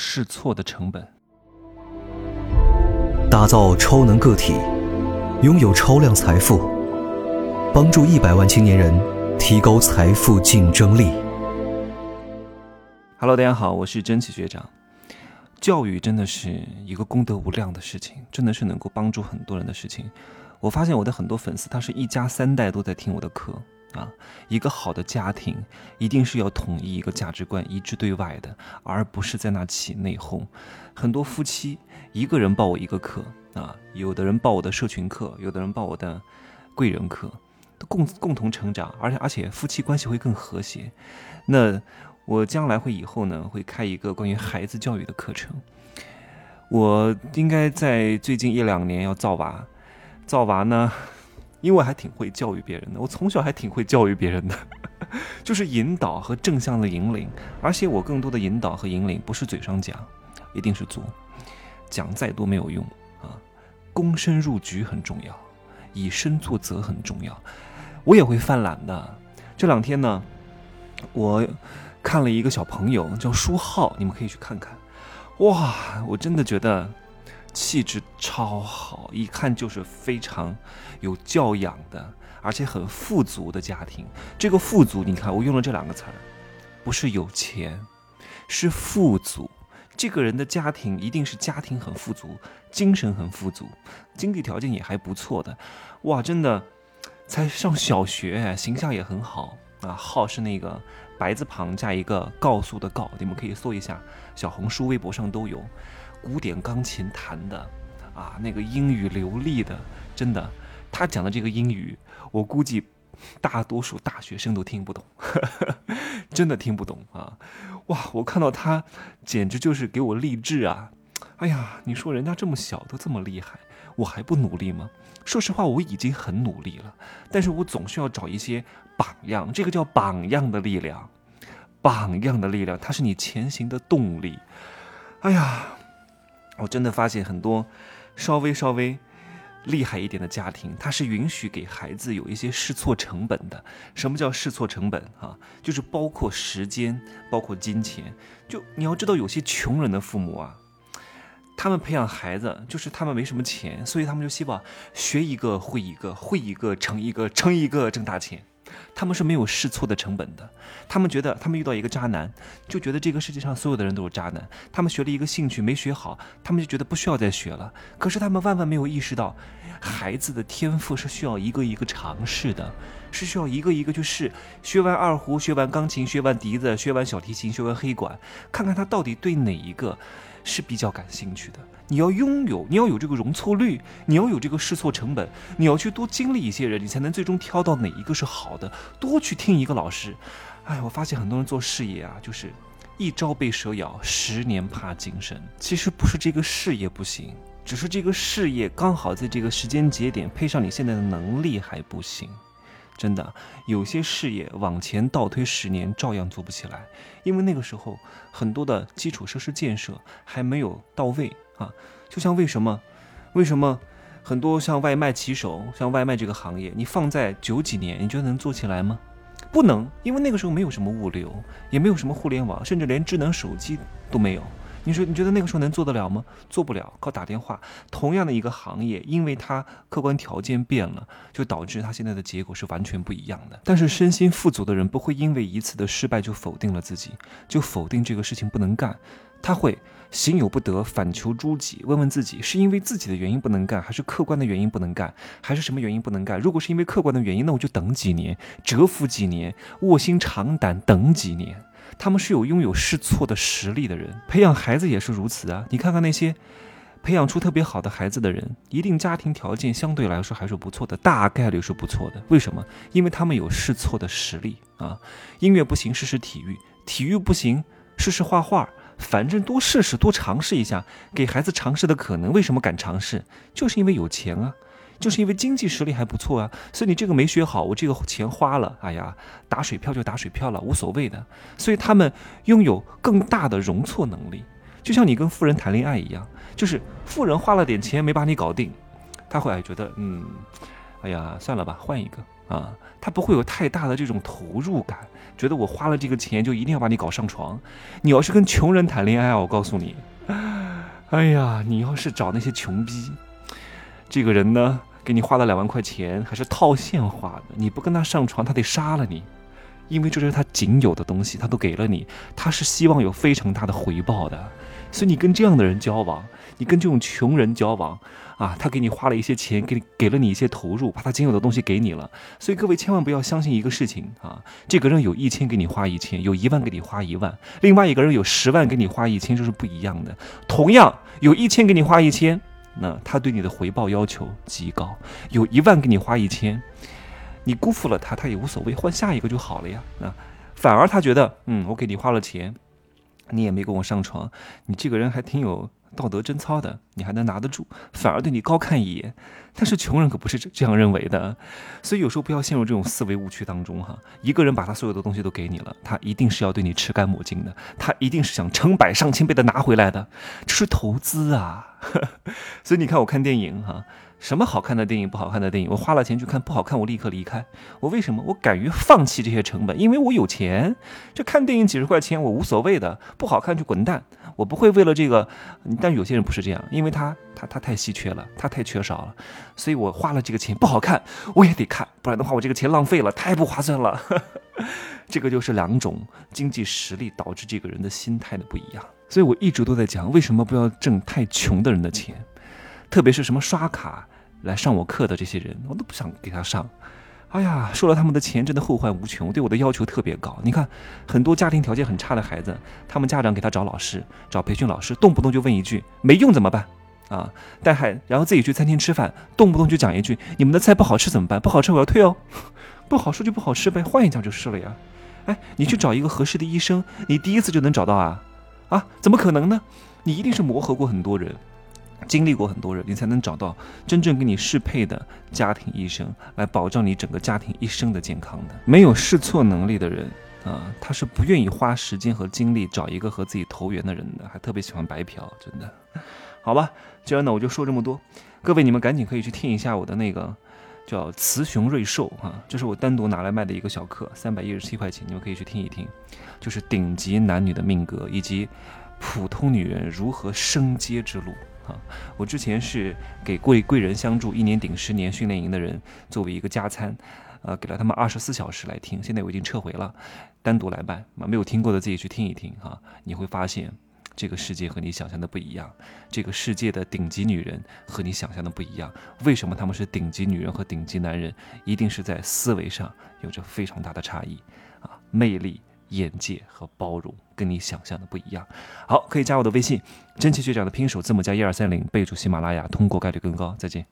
试错的成本。打造超能个体，拥有超量财富，帮助一百万青年人提高财富竞争力。Hello，大家好，我是真奇学长。教育真的是一个功德无量的事情，真的是能够帮助很多人的事情。我发现我的很多粉丝，他是一家三代都在听我的课。啊，一个好的家庭一定是要统一一个价值观，一致对外的，而不是在那起内讧。很多夫妻一个人报我一个课啊，有的人报我的社群课，有的人报我的贵人课，共共同成长，而且而且夫妻关系会更和谐。那我将来会以后呢，会开一个关于孩子教育的课程。我应该在最近一两年要造娃，造娃呢。因为我还挺会教育别人的，我从小还挺会教育别人的，就是引导和正向的引领。而且我更多的引导和引领不是嘴上讲，一定是做。讲再多没有用啊，躬身入局很重要，以身作则很重要。我也会犯懒的。这两天呢，我看了一个小朋友叫舒浩，你们可以去看看。哇，我真的觉得。气质超好，一看就是非常有教养的，而且很富足的家庭。这个富足，你看我用了这两个词儿，不是有钱，是富足。这个人的家庭一定是家庭很富足，精神很富足，经济条件也还不错的。哇，真的，才上小学，形象也很好啊。号是那个白字旁加一个告诉的告，你们可以搜一下，小红书、微博上都有。古典钢琴弹的，啊，那个英语流利的，真的，他讲的这个英语，我估计大多数大学生都听不懂，真的听不懂啊！哇，我看到他简直就是给我励志啊！哎呀，你说人家这么小都这么厉害，我还不努力吗？说实话，我已经很努力了，但是我总是要找一些榜样，这个叫榜样的力量，榜样的力量，它是你前行的动力。哎呀！我真的发现很多稍微稍微厉害一点的家庭，他是允许给孩子有一些试错成本的。什么叫试错成本啊？就是包括时间，包括金钱。就你要知道，有些穷人的父母啊，他们培养孩子，就是他们没什么钱，所以他们就希望学一个会一个，会一个成一个，成一个挣大钱。他们是没有试错的成本的，他们觉得他们遇到一个渣男，就觉得这个世界上所有的人都是渣男。他们学了一个兴趣没学好，他们就觉得不需要再学了。可是他们万万没有意识到，孩子的天赋是需要一个一个尝试的，是需要一个一个去试。学完二胡，学完钢琴，学完笛子，学完小提琴，学完黑管，看看他到底对哪一个是比较感兴趣的。你要拥有，你要有这个容错率，你要有这个试错成本，你要去多经历一些人，你才能最终挑到哪一个是好的。多去听一个老师，哎，我发现很多人做事业啊，就是一朝被蛇咬，十年怕井绳。其实不是这个事业不行，只是这个事业刚好在这个时间节点配上你现在的能力还不行。真的，有些事业往前倒推十年照样做不起来，因为那个时候很多的基础设施建设还没有到位啊。就像为什么，为什么很多像外卖骑手，像外卖这个行业，你放在九几年，你觉得能做起来吗？不能，因为那个时候没有什么物流，也没有什么互联网，甚至连智能手机都没有。你说你觉得那个时候能做得了吗？做不了，靠打电话。同样的一个行业，因为它客观条件变了，就导致它现在的结果是完全不一样的。但是身心富足的人不会因为一次的失败就否定了自己，就否定这个事情不能干。他会行有不得，反求诸己，问问自己是因为自己的原因不能干，还是客观的原因不能干，还是什么原因不能干？如果是因为客观的原因，那我就等几年，蛰伏几年，卧薪尝胆等几年。他们是有拥有试错的实力的人，培养孩子也是如此啊！你看看那些培养出特别好的孩子的人，一定家庭条件相对来说还是不错的，大概率是不错的。为什么？因为他们有试错的实力啊！音乐不行，试试体育；体育不行，试试画画。反正多试试，多尝试一下，给孩子尝试的可能。为什么敢尝试？就是因为有钱啊！就是因为经济实力还不错啊，所以你这个没学好，我这个钱花了，哎呀，打水漂就打水漂了，无所谓的。所以他们拥有更大的容错能力，就像你跟富人谈恋爱一样，就是富人花了点钱没把你搞定，他会觉得，嗯，哎呀，算了吧，换一个啊，他不会有太大的这种投入感，觉得我花了这个钱就一定要把你搞上床。你要是跟穷人谈恋爱，我告诉你，哎呀，你要是找那些穷逼，这个人呢，给你花了两万块钱，还是套现花的，你不跟他上床，他得杀了你。因为这是他仅有的东西，他都给了你，他是希望有非常大的回报的，所以你跟这样的人交往，你跟这种穷人交往，啊，他给你花了一些钱，给给了你一些投入，把他仅有的东西给你了，所以各位千万不要相信一个事情啊，这个人有一千给你花一千，有一万给你花一万，另外一个人有十万给你花一千，这是不一样的。同样有一千给你花一千，那他对你的回报要求极高；有一万给你花一千。你辜负了他，他也无所谓，换下一个就好了呀。啊，反而他觉得，嗯，我给你花了钱，你也没跟我上床，你这个人还挺有道德贞操的，你还能拿得住，反而对你高看一眼。但是穷人可不是这样认为的，所以有时候不要陷入这种思维误区当中哈。一个人把他所有的东西都给你了，他一定是要对你吃干抹净的，他一定是想成百上千倍的拿回来的，这是投资啊。所以你看，我看电影哈。什么好看的电影，不好看的电影，我花了钱去看，不好看我立刻离开。我为什么？我敢于放弃这些成本，因为我有钱。这看电影几十块钱我无所谓的，不好看就滚蛋。我不会为了这个，但有些人不是这样，因为他他他太稀缺了，他太缺少了，所以我花了这个钱不好看我也得看，不然的话我这个钱浪费了，太不划算了。这个就是两种经济实力导致这个人的心态的不一样。所以我一直都在讲，为什么不要挣太穷的人的钱。特别是什么刷卡来上我课的这些人，我都不想给他上。哎呀，收了他们的钱，真的后患无穷，对我的要求特别高。你看，很多家庭条件很差的孩子，他们家长给他找老师、找培训老师，动不动就问一句“没用怎么办？”啊，带孩，然后自己去餐厅吃饭，动不动就讲一句“你们的菜不好吃怎么办？不好吃我要退哦，不好吃就不好吃呗，换一家就是了呀。”哎，你去找一个合适的医生，你第一次就能找到啊？啊，怎么可能呢？你一定是磨合过很多人。经历过很多人，你才能找到真正跟你适配的家庭医生，来保障你整个家庭一生的健康的。没有试错能力的人啊，他是不愿意花时间和精力找一个和自己投缘的人的，还特别喜欢白嫖，真的。好吧，今儿呢我就说这么多，各位你们赶紧可以去听一下我的那个叫雌雄瑞兽啊，这是我单独拿来卖的一个小课，三百一十七块钱，你们可以去听一听，就是顶级男女的命格以及普通女人如何升阶之路啊。我之前是给贵贵人相助一年顶十年训练营的人作为一个加餐，呃，给了他们二十四小时来听。现在我已经撤回了，单独来办。没有听过的自己去听一听哈，你会发现这个世界和你想象的不一样。这个世界的顶级女人和你想象的不一样。为什么他们是顶级女人和顶级男人？一定是在思维上有着非常大的差异啊，魅力。眼界和包容跟你想象的不一样。好，可以加我的微信，真奇学长的拼手字母加一二三零，备注喜马拉雅，通过概率更高。再见。